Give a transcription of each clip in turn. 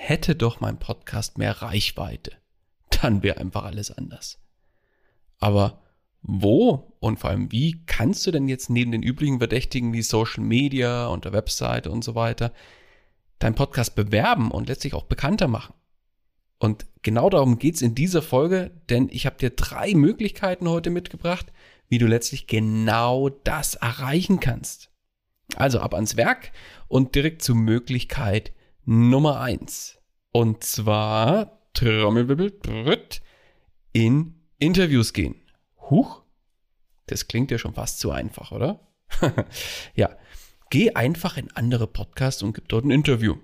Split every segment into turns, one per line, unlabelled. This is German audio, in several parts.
hätte doch mein Podcast mehr Reichweite. Dann wäre einfach alles anders. Aber wo und vor allem wie kannst du denn jetzt neben den üblichen Verdächtigen wie Social Media und der Webseite und so weiter deinen Podcast bewerben und letztlich auch bekannter machen? Und genau darum geht's in dieser Folge, denn ich habe dir drei Möglichkeiten heute mitgebracht, wie du letztlich genau das erreichen kannst. Also ab ans Werk und direkt zur Möglichkeit Nummer eins Und zwar, Trommelwirbel, in Interviews gehen. Huch, das klingt ja schon fast zu einfach, oder? ja, geh einfach in andere Podcasts und gib dort ein Interview.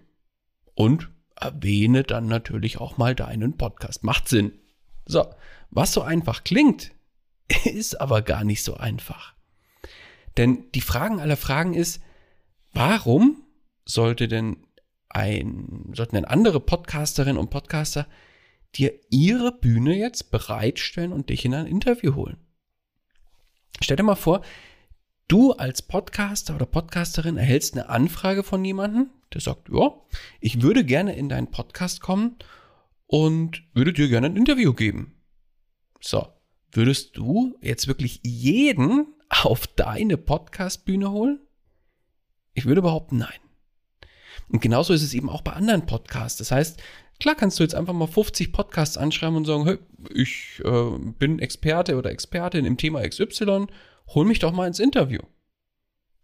Und erwähne dann natürlich auch mal deinen Podcast. Macht Sinn. So, was so einfach klingt, ist aber gar nicht so einfach. Denn die Fragen aller Fragen ist, warum sollte denn ein, sollten denn andere Podcasterinnen und Podcaster dir ihre Bühne jetzt bereitstellen und dich in ein Interview holen. Stell dir mal vor, du als Podcaster oder Podcasterin erhältst eine Anfrage von jemandem, der sagt, ja, ich würde gerne in deinen Podcast kommen und würde dir gerne ein Interview geben. So, würdest du jetzt wirklich jeden auf deine Podcastbühne holen? Ich würde behaupten, nein. Und genauso ist es eben auch bei anderen Podcasts. Das heißt, klar kannst du jetzt einfach mal 50 Podcasts anschreiben und sagen, hey, ich äh, bin Experte oder Expertin im Thema XY, hol mich doch mal ins Interview.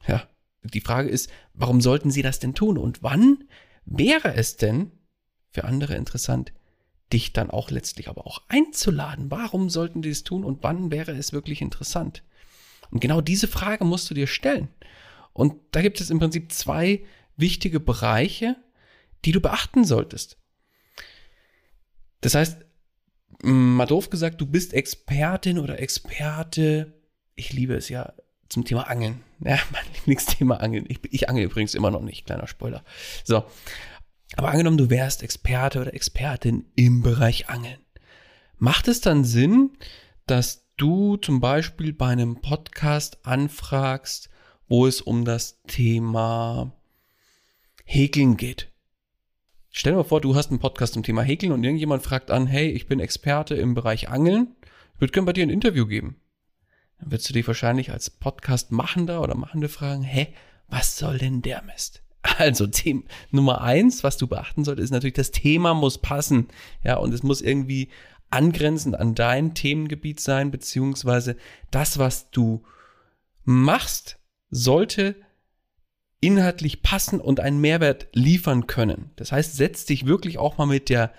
Ja, die Frage ist, warum sollten sie das denn tun? Und wann wäre es denn für andere interessant, dich dann auch letztlich aber auch einzuladen? Warum sollten die es tun und wann wäre es wirklich interessant? Und genau diese Frage musst du dir stellen. Und da gibt es im Prinzip zwei wichtige Bereiche, die du beachten solltest. Das heißt, mal doof gesagt, du bist Expertin oder Experte. Ich liebe es ja zum Thema Angeln. Ja, mein Lieblingsthema Angeln. Ich, ich angel übrigens immer noch nicht, kleiner Spoiler. So. Aber angenommen, du wärst Experte oder Expertin im Bereich Angeln. Macht es dann Sinn, dass du zum Beispiel bei einem Podcast anfragst, wo es um das Thema Häkeln geht. Stell dir mal vor, du hast einen Podcast zum Thema Häkeln und irgendjemand fragt an, hey, ich bin Experte im Bereich Angeln, ich würde gerne bei dir ein Interview geben. Dann würdest du dich wahrscheinlich als Podcast-Machender oder Machende fragen, hä, was soll denn der Mist? Also Thema Nummer eins, was du beachten solltest, ist natürlich, das Thema muss passen. Ja, und es muss irgendwie angrenzend an dein Themengebiet sein, beziehungsweise das, was du machst, sollte inhaltlich passen und einen Mehrwert liefern können. Das heißt, setz dich wirklich auch mal mit der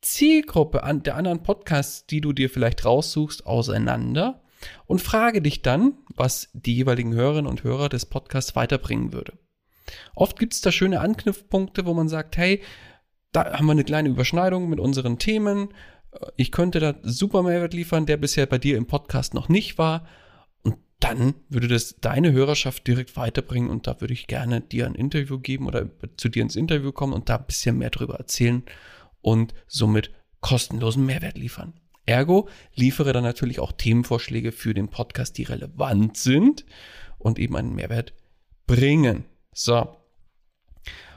Zielgruppe an der anderen Podcasts, die du dir vielleicht raussuchst, auseinander und frage dich dann, was die jeweiligen Hörerinnen und Hörer des Podcasts weiterbringen würde. Oft gibt es da schöne Anknüpfpunkte, wo man sagt, hey, da haben wir eine kleine Überschneidung mit unseren Themen. Ich könnte da super Mehrwert liefern, der bisher bei dir im Podcast noch nicht war. Dann würde das deine Hörerschaft direkt weiterbringen und da würde ich gerne dir ein Interview geben oder zu dir ins Interview kommen und da ein bisschen mehr drüber erzählen und somit kostenlosen Mehrwert liefern. Ergo liefere dann natürlich auch Themenvorschläge für den Podcast, die relevant sind und eben einen Mehrwert bringen. So.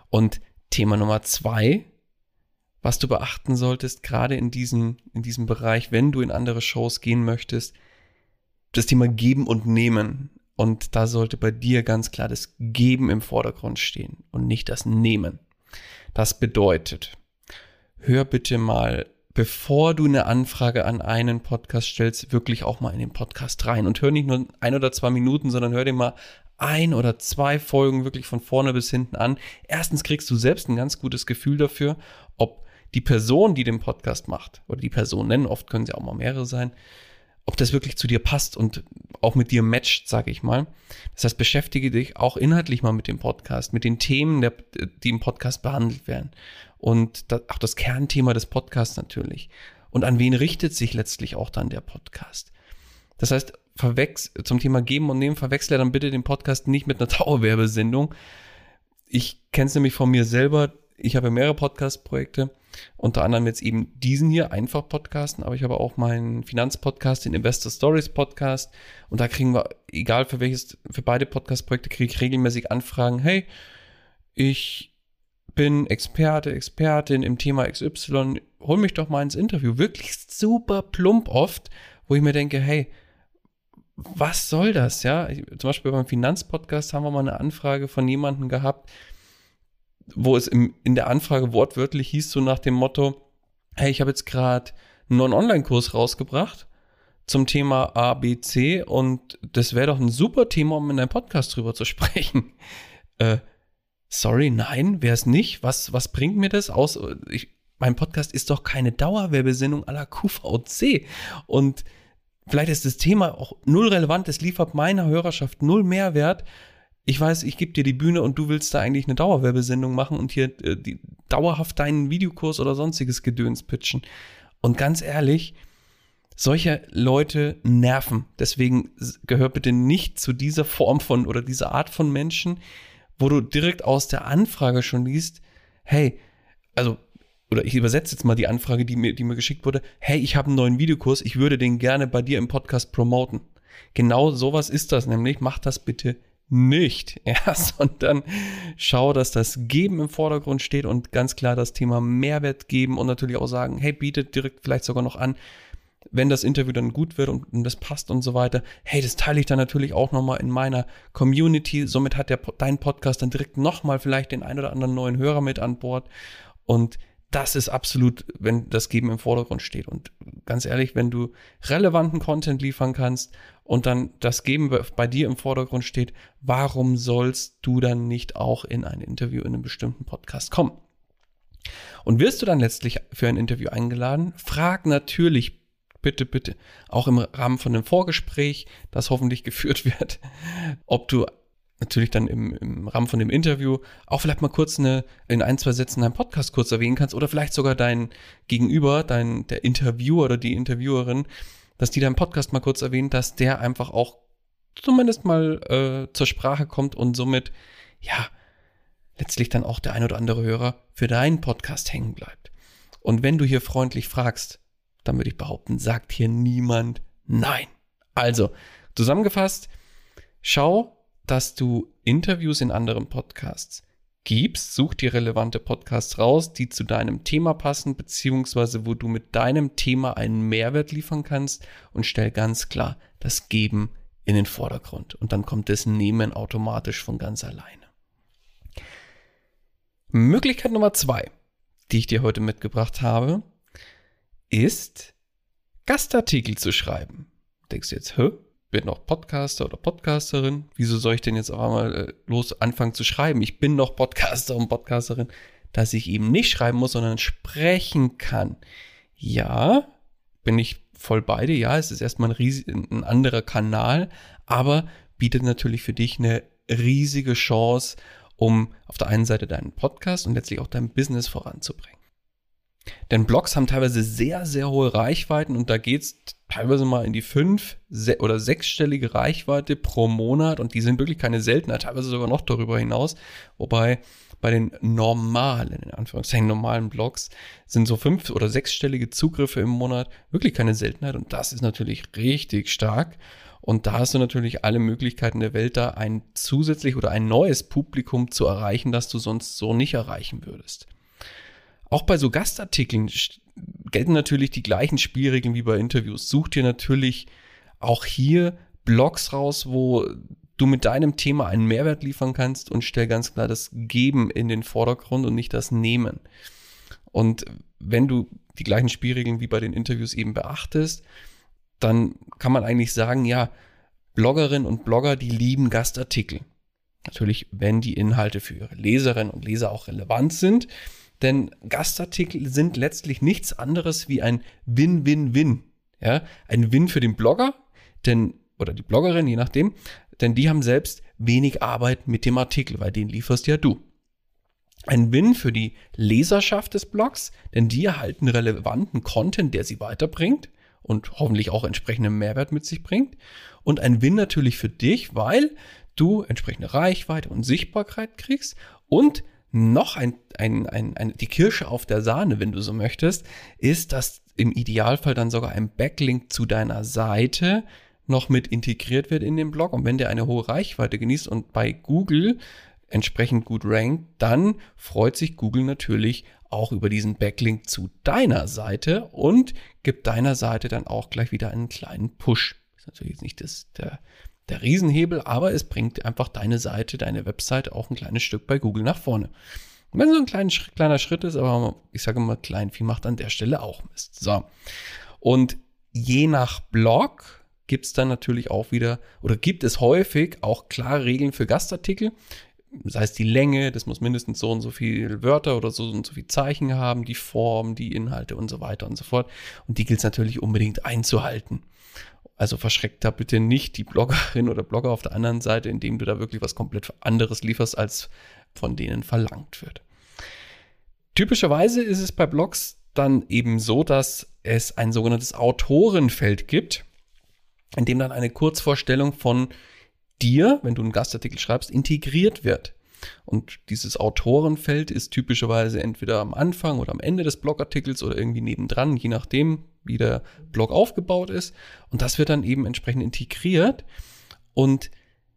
Und Thema Nummer zwei, was du beachten solltest, gerade in diesem, in diesem Bereich, wenn du in andere Shows gehen möchtest, das Thema Geben und Nehmen. Und da sollte bei dir ganz klar das Geben im Vordergrund stehen und nicht das Nehmen. Das bedeutet, hör bitte mal bevor du eine Anfrage an einen Podcast stellst, wirklich auch mal in den Podcast rein und hör nicht nur ein oder zwei Minuten, sondern hör dir mal ein oder zwei Folgen wirklich von vorne bis hinten an. Erstens kriegst du selbst ein ganz gutes Gefühl dafür, ob die Person, die den Podcast macht, oder die Personen, oft können sie auch mal mehrere sein, ob das wirklich zu dir passt und auch mit dir matcht, sage ich mal. Das heißt, beschäftige dich auch inhaltlich mal mit dem Podcast, mit den Themen, der, die im Podcast behandelt werden. Und das, auch das Kernthema des Podcasts natürlich. Und an wen richtet sich letztlich auch dann der Podcast? Das heißt, verwechsel, zum Thema Geben und Nehmen, verwechsle dann bitte den Podcast nicht mit einer Dauerwerbesendung. Ich kenne es nämlich von mir selber. Ich habe mehrere Podcast-Projekte unter anderem jetzt eben diesen hier, einfach Podcasten, aber ich habe auch meinen Finanzpodcast, den Investor Stories Podcast. Und da kriegen wir, egal für welches, für beide Podcast-Projekte, kriege ich regelmäßig Anfragen. Hey, ich bin Experte, Expertin im Thema XY, hol mich doch mal ins Interview. Wirklich super plump oft, wo ich mir denke, hey, was soll das, ja? Zum Beispiel beim Finanzpodcast haben wir mal eine Anfrage von jemandem gehabt, wo es im, in der Anfrage wortwörtlich hieß, so nach dem Motto, hey, ich habe jetzt gerade einen neuen Online-Kurs rausgebracht zum Thema ABC und das wäre doch ein super Thema, um in einem Podcast drüber zu sprechen. Äh, sorry, nein, wäre es nicht. Was, was bringt mir das aus? Ich, mein Podcast ist doch keine Dauerwerbesendung aller QVC. Und vielleicht ist das Thema auch null relevant. Es liefert meiner Hörerschaft null Mehrwert ich weiß, ich gebe dir die Bühne und du willst da eigentlich eine Dauerwerbesendung machen und hier äh, die, dauerhaft deinen Videokurs oder sonstiges Gedöns pitchen. Und ganz ehrlich, solche Leute nerven. Deswegen gehört bitte nicht zu dieser Form von oder dieser Art von Menschen, wo du direkt aus der Anfrage schon liest, hey, also, oder ich übersetze jetzt mal die Anfrage, die mir, die mir geschickt wurde, hey, ich habe einen neuen Videokurs, ich würde den gerne bei dir im Podcast promoten. Genau sowas ist das nämlich, mach das bitte nicht, ja, sondern schau, dass das Geben im Vordergrund steht und ganz klar das Thema Mehrwert geben und natürlich auch sagen, hey, bietet direkt vielleicht sogar noch an, wenn das Interview dann gut wird und, und das passt und so weiter, hey, das teile ich dann natürlich auch nochmal in meiner Community. Somit hat der, dein Podcast dann direkt nochmal vielleicht den ein oder anderen neuen Hörer mit an Bord. Und das ist absolut, wenn das Geben im Vordergrund steht. Und ganz ehrlich, wenn du relevanten Content liefern kannst und dann das Geben bei dir im Vordergrund steht, warum sollst du dann nicht auch in ein Interview in einem bestimmten Podcast kommen? Und wirst du dann letztlich für ein Interview eingeladen, frag natürlich bitte, bitte, auch im Rahmen von einem Vorgespräch, das hoffentlich geführt wird, ob du natürlich dann im, im Rahmen von dem Interview auch vielleicht mal kurz eine, in ein, zwei Sätzen deinen Podcast kurz erwähnen kannst oder vielleicht sogar dein Gegenüber, dein, der Interviewer oder die Interviewerin dass die deinen Podcast mal kurz erwähnt, dass der einfach auch zumindest mal äh, zur Sprache kommt und somit, ja, letztlich dann auch der ein oder andere Hörer für deinen Podcast hängen bleibt. Und wenn du hier freundlich fragst, dann würde ich behaupten, sagt hier niemand nein. Also, zusammengefasst, schau, dass du Interviews in anderen Podcasts gibst, such dir relevante Podcasts raus, die zu deinem Thema passen, beziehungsweise wo du mit deinem Thema einen Mehrwert liefern kannst und stell ganz klar das Geben in den Vordergrund. Und dann kommt das Nehmen automatisch von ganz alleine. Möglichkeit Nummer zwei, die ich dir heute mitgebracht habe, ist Gastartikel zu schreiben. Denkst du jetzt, hä? Bin noch Podcaster oder Podcasterin. Wieso soll ich denn jetzt auf einmal äh, los anfangen zu schreiben? Ich bin noch Podcaster und Podcasterin, dass ich eben nicht schreiben muss, sondern sprechen kann. Ja, bin ich voll beide. Ja, es ist erstmal ein, riesig, ein anderer Kanal, aber bietet natürlich für dich eine riesige Chance, um auf der einen Seite deinen Podcast und letztlich auch dein Business voranzubringen. Denn Blogs haben teilweise sehr, sehr hohe Reichweiten und da geht's teilweise mal in die fünf oder sechsstellige Reichweite pro Monat und die sind wirklich keine Seltenheit, teilweise sogar noch darüber hinaus. Wobei bei den normalen, in Anführungszeichen normalen Blogs, sind so fünf- oder sechsstellige Zugriffe im Monat wirklich keine Seltenheit und das ist natürlich richtig stark. Und da hast du natürlich alle Möglichkeiten der Welt, da ein zusätzlich oder ein neues Publikum zu erreichen, das du sonst so nicht erreichen würdest. Auch bei so Gastartikeln gelten natürlich die gleichen Spielregeln wie bei Interviews. Such dir natürlich auch hier Blogs raus, wo du mit deinem Thema einen Mehrwert liefern kannst und stell ganz klar das Geben in den Vordergrund und nicht das Nehmen. Und wenn du die gleichen Spielregeln wie bei den Interviews eben beachtest, dann kann man eigentlich sagen, ja, Bloggerinnen und Blogger, die lieben Gastartikel. Natürlich, wenn die Inhalte für ihre Leserinnen und Leser auch relevant sind. Denn Gastartikel sind letztlich nichts anderes wie ein Win-Win-Win. Ja, ein Win für den Blogger, denn, oder die Bloggerin, je nachdem, denn die haben selbst wenig Arbeit mit dem Artikel, weil den lieferst ja du. Ein Win für die Leserschaft des Blogs, denn die erhalten relevanten Content, der sie weiterbringt und hoffentlich auch entsprechenden Mehrwert mit sich bringt. Und ein Win natürlich für dich, weil du entsprechende Reichweite und Sichtbarkeit kriegst und noch ein, ein, ein, ein, die Kirsche auf der Sahne, wenn du so möchtest, ist, dass im Idealfall dann sogar ein Backlink zu deiner Seite noch mit integriert wird in den Blog. Und wenn der eine hohe Reichweite genießt und bei Google entsprechend gut rankt, dann freut sich Google natürlich auch über diesen Backlink zu deiner Seite und gibt deiner Seite dann auch gleich wieder einen kleinen Push. Das ist natürlich jetzt nicht das, der, der Riesenhebel, aber es bringt einfach deine Seite, deine Webseite auch ein kleines Stück bei Google nach vorne. Und wenn so ein kleiner, kleiner Schritt ist, aber ich sage immer, klein viel macht an der Stelle auch Mist. So. Und je nach Blog gibt es dann natürlich auch wieder, oder gibt es häufig auch klare Regeln für Gastartikel. Das heißt, die Länge, das muss mindestens so und so viele Wörter oder so und so viele Zeichen haben, die Form, die Inhalte und so weiter und so fort. Und die gilt es natürlich unbedingt einzuhalten. Also verschreckt da bitte nicht die Bloggerin oder Blogger auf der anderen Seite, indem du da wirklich was komplett anderes lieferst, als von denen verlangt wird. Typischerweise ist es bei Blogs dann eben so, dass es ein sogenanntes Autorenfeld gibt in dem dann eine Kurzvorstellung von dir, wenn du einen Gastartikel schreibst, integriert wird. Und dieses Autorenfeld ist typischerweise entweder am Anfang oder am Ende des Blogartikels oder irgendwie nebendran, je nachdem, wie der Blog aufgebaut ist. Und das wird dann eben entsprechend integriert. Und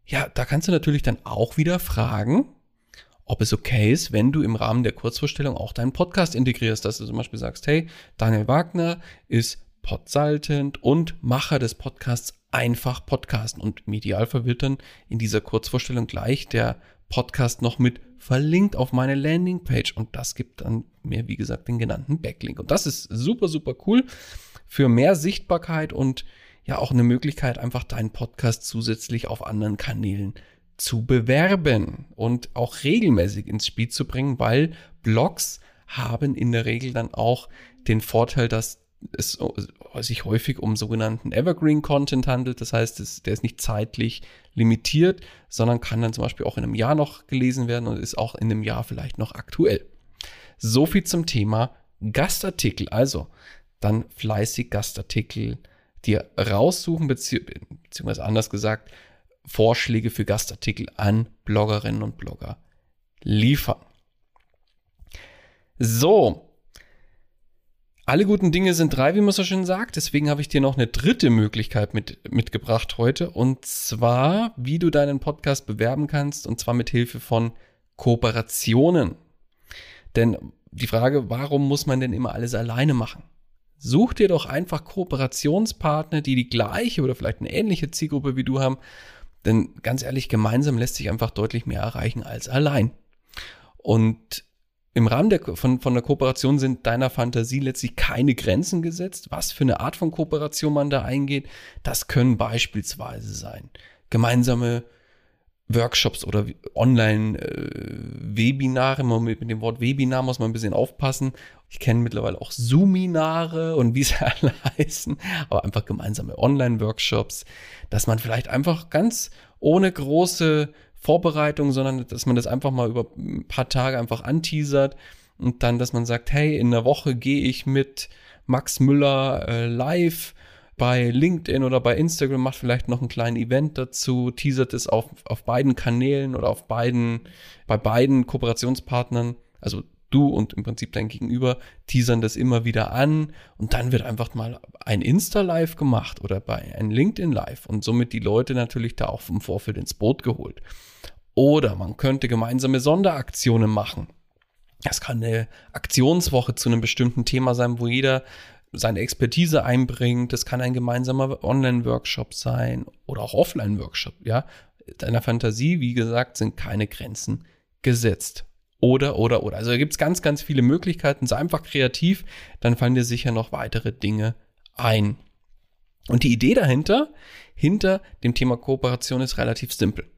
ja, da kannst du natürlich dann auch wieder fragen, ob es okay ist, wenn du im Rahmen der Kurzvorstellung auch deinen Podcast integrierst, dass du zum Beispiel sagst, hey, Daniel Wagner ist Podsaltend und Macher des Podcasts Einfach Podcasten. Und Idealfall wird dann in dieser Kurzvorstellung gleich der Podcast noch mit verlinkt auf meine Landingpage. Und das gibt dann mir, wie gesagt, den genannten Backlink. Und das ist super, super cool für mehr Sichtbarkeit und ja auch eine Möglichkeit, einfach deinen Podcast zusätzlich auf anderen Kanälen zu bewerben und auch regelmäßig ins Spiel zu bringen, weil Blogs haben in der Regel dann auch den Vorteil, dass es sich häufig um sogenannten Evergreen Content handelt. Das heißt, es, der ist nicht zeitlich limitiert, sondern kann dann zum Beispiel auch in einem Jahr noch gelesen werden und ist auch in einem Jahr vielleicht noch aktuell. So viel zum Thema Gastartikel. Also dann fleißig Gastartikel dir raussuchen, bezieh beziehungsweise anders gesagt, Vorschläge für Gastartikel an Bloggerinnen und Blogger liefern. So, alle guten Dinge sind drei, wie man so schön sagt. Deswegen habe ich dir noch eine dritte Möglichkeit mit, mitgebracht heute. Und zwar, wie du deinen Podcast bewerben kannst. Und zwar mit Hilfe von Kooperationen. Denn die Frage, warum muss man denn immer alles alleine machen? Such dir doch einfach Kooperationspartner, die die gleiche oder vielleicht eine ähnliche Zielgruppe wie du haben. Denn ganz ehrlich, gemeinsam lässt sich einfach deutlich mehr erreichen als allein. Und im Rahmen der, von, von der Kooperation sind deiner Fantasie letztlich keine Grenzen gesetzt. Was für eine Art von Kooperation man da eingeht, das können beispielsweise sein gemeinsame Workshops oder Online-Webinare. Äh, mit, mit dem Wort Webinar muss man ein bisschen aufpassen. Ich kenne mittlerweile auch Zoominare und wie sie alle heißen, aber einfach gemeinsame Online-Workshops, dass man vielleicht einfach ganz ohne große Vorbereitung, sondern dass man das einfach mal über ein paar Tage einfach anteasert und dann, dass man sagt, hey, in der Woche gehe ich mit Max Müller äh, live bei LinkedIn oder bei Instagram, macht vielleicht noch ein kleines Event dazu, teasert es auf, auf beiden Kanälen oder auf beiden, bei beiden Kooperationspartnern, also du und im Prinzip dein Gegenüber teasern das immer wieder an und dann wird einfach mal ein Insta-Live gemacht oder bei ein LinkedIn-Live und somit die Leute natürlich da auch im Vorfeld ins Boot geholt. Oder man könnte gemeinsame Sonderaktionen machen. Es kann eine Aktionswoche zu einem bestimmten Thema sein, wo jeder seine Expertise einbringt. Das kann ein gemeinsamer Online-Workshop sein oder auch Offline-Workshop. Ja, deiner Fantasie, wie gesagt, sind keine Grenzen gesetzt. Oder, oder, oder. Also da gibt es ganz, ganz viele Möglichkeiten. Sei einfach kreativ, dann fallen dir sicher noch weitere Dinge ein. Und die Idee dahinter, hinter dem Thema Kooperation ist relativ simpel.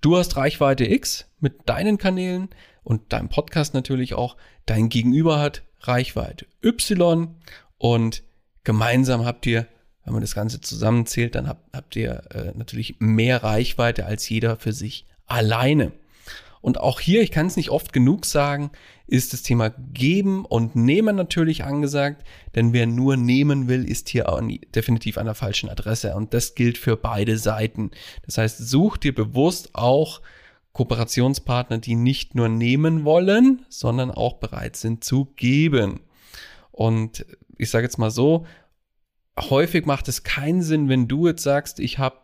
Du hast Reichweite X mit deinen Kanälen und deinem Podcast natürlich auch. Dein Gegenüber hat Reichweite Y und gemeinsam habt ihr, wenn man das Ganze zusammenzählt, dann habt, habt ihr äh, natürlich mehr Reichweite als jeder für sich alleine. Und auch hier, ich kann es nicht oft genug sagen, ist das Thema Geben und Nehmen natürlich angesagt, denn wer nur nehmen will, ist hier auch definitiv an der falschen Adresse und das gilt für beide Seiten. Das heißt, such dir bewusst auch Kooperationspartner, die nicht nur nehmen wollen, sondern auch bereit sind zu geben. Und ich sage jetzt mal so, häufig macht es keinen Sinn, wenn du jetzt sagst, ich habe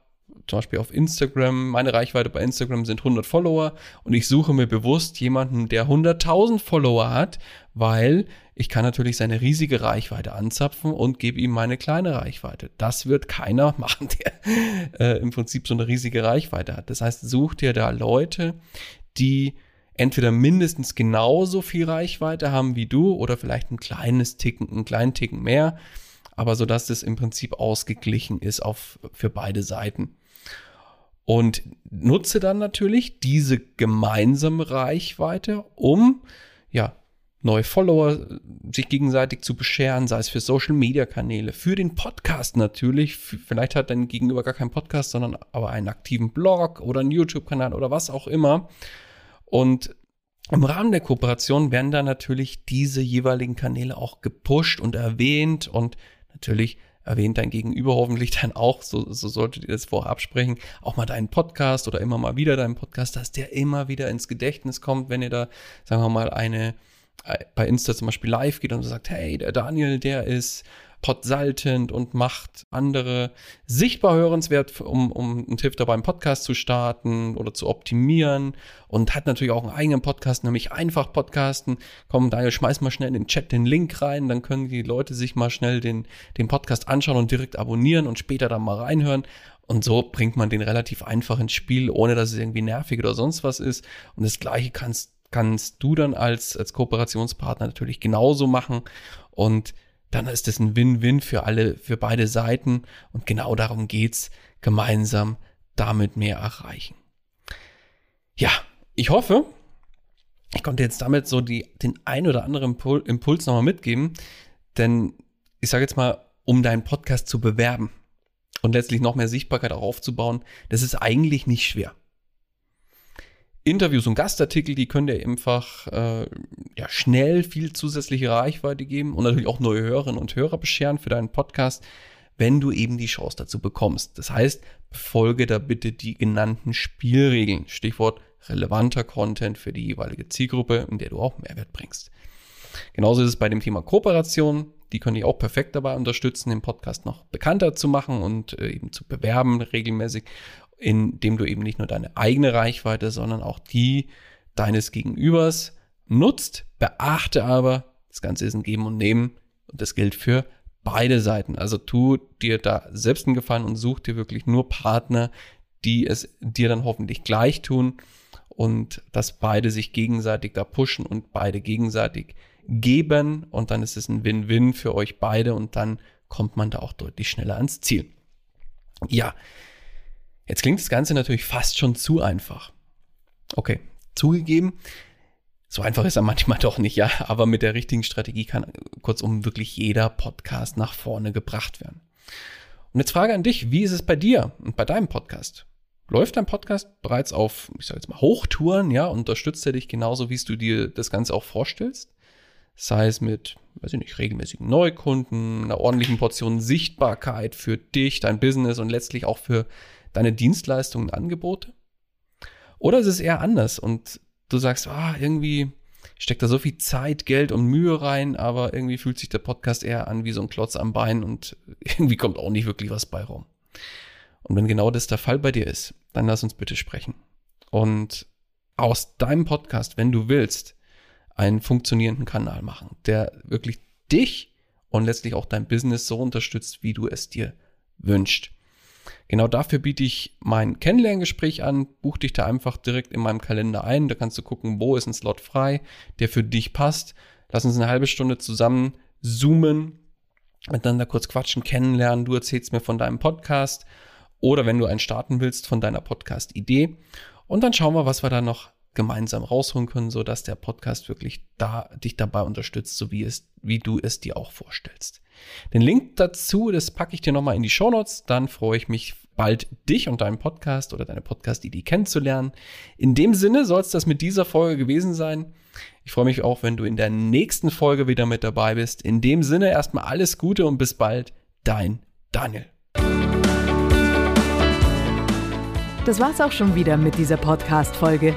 zum Beispiel auf Instagram, meine Reichweite bei Instagram sind 100 Follower und ich suche mir bewusst jemanden, der 100.000 Follower hat, weil ich kann natürlich seine riesige Reichweite anzapfen und gebe ihm meine kleine Reichweite. Das wird keiner machen, der äh, im Prinzip so eine riesige Reichweite hat. Das heißt, such dir da Leute, die entweder mindestens genauso viel Reichweite haben wie du oder vielleicht ein kleines Ticken, einen kleinen Ticken mehr, aber so dass es im Prinzip ausgeglichen ist auf, für beide Seiten. Und nutze dann natürlich diese gemeinsame Reichweite, um ja neue Follower sich gegenseitig zu bescheren, sei es für Social Media Kanäle, für den Podcast natürlich. Vielleicht hat dein Gegenüber gar keinen Podcast, sondern aber einen aktiven Blog oder einen YouTube-Kanal oder was auch immer. Und im Rahmen der Kooperation werden da natürlich diese jeweiligen Kanäle auch gepusht und erwähnt und natürlich erwähnt dein Gegenüber hoffentlich dann auch, so, so solltet ihr das vorher absprechen, auch mal deinen Podcast oder immer mal wieder deinen Podcast, dass der immer wieder ins Gedächtnis kommt, wenn ihr da, sagen wir mal, eine äh, bei Insta zum Beispiel live geht und sagt, hey, der Daniel, der ist podsaltend und macht andere sichtbar hörenswert, um, um einen Tipp dabei einen Podcast zu starten oder zu optimieren und hat natürlich auch einen eigenen Podcast, nämlich einfach Podcasten. Komm, Daniel, schmeiß mal schnell in den Chat den Link rein, dann können die Leute sich mal schnell den, den Podcast anschauen und direkt abonnieren und später dann mal reinhören. Und so bringt man den relativ einfach ins Spiel, ohne dass es irgendwie nervig oder sonst was ist. Und das Gleiche kannst, kannst du dann als, als Kooperationspartner natürlich genauso machen. Und dann ist es ein Win-Win für alle, für beide Seiten. Und genau darum geht's, gemeinsam damit mehr erreichen. Ja, ich hoffe, ich konnte jetzt damit so die, den ein oder anderen Impuls nochmal mitgeben, denn ich sage jetzt mal, um deinen Podcast zu bewerben und letztlich noch mehr Sichtbarkeit auch aufzubauen, das ist eigentlich nicht schwer. Interviews und Gastartikel, die können dir einfach äh, ja, schnell viel zusätzliche Reichweite geben und natürlich auch neue Hörerinnen und Hörer bescheren für deinen Podcast, wenn du eben die Chance dazu bekommst. Das heißt, befolge da bitte die genannten Spielregeln. Stichwort relevanter Content für die jeweilige Zielgruppe, in der du auch Mehrwert bringst. Genauso ist es bei dem Thema Kooperation. Die können dich auch perfekt dabei unterstützen, den Podcast noch bekannter zu machen und äh, eben zu bewerben regelmäßig indem du eben nicht nur deine eigene Reichweite, sondern auch die deines Gegenübers nutzt. Beachte aber, das Ganze ist ein Geben und Nehmen und das gilt für beide Seiten. Also tu dir da selbst einen Gefallen und such dir wirklich nur Partner, die es dir dann hoffentlich gleich tun und dass beide sich gegenseitig da pushen und beide gegenseitig geben und dann ist es ein Win-Win für euch beide und dann kommt man da auch deutlich schneller ans Ziel. Ja, Jetzt klingt das Ganze natürlich fast schon zu einfach. Okay, zugegeben, so einfach ist er manchmal doch nicht, ja, aber mit der richtigen Strategie kann kurzum wirklich jeder Podcast nach vorne gebracht werden. Und jetzt Frage an dich, wie ist es bei dir und bei deinem Podcast? Läuft dein Podcast bereits auf, ich sage jetzt mal, Hochtouren, ja, unterstützt er dich genauso, wie du dir das Ganze auch vorstellst? Sei es mit, weiß ich nicht, regelmäßigen Neukunden, einer ordentlichen Portion Sichtbarkeit für dich, dein Business und letztlich auch für deine Dienstleistungen Angebote? Oder ist es eher anders und du sagst, ah, irgendwie steckt da so viel Zeit, Geld und Mühe rein, aber irgendwie fühlt sich der Podcast eher an wie so ein Klotz am Bein und irgendwie kommt auch nicht wirklich was bei rum. Und wenn genau das der Fall bei dir ist, dann lass uns bitte sprechen. Und aus deinem Podcast, wenn du willst, einen funktionierenden Kanal machen, der wirklich dich und letztlich auch dein Business so unterstützt, wie du es dir wünschst. Genau dafür biete ich mein Kennenlerngespräch an. Buch dich da einfach direkt in meinem Kalender ein. Da kannst du gucken, wo ist ein Slot frei, der für dich passt. Lass uns eine halbe Stunde zusammen zoomen, miteinander kurz quatschen, kennenlernen. Du erzählst mir von deinem Podcast oder wenn du einen starten willst, von deiner Podcast-Idee. Und dann schauen wir, was wir da noch gemeinsam rausholen können, so dass der Podcast wirklich da dich dabei unterstützt, so wie es, wie du es dir auch vorstellst. Den Link dazu, das packe ich dir nochmal in die Show Notes. Dann freue ich mich bald, dich und deinen Podcast oder deine Podcast-Idee kennenzulernen. In dem Sinne soll es das mit dieser Folge gewesen sein. Ich freue mich auch, wenn du in der nächsten Folge wieder mit dabei bist. In dem Sinne erstmal alles Gute und bis bald. Dein Daniel.
Das war's auch schon wieder mit dieser Podcast-Folge.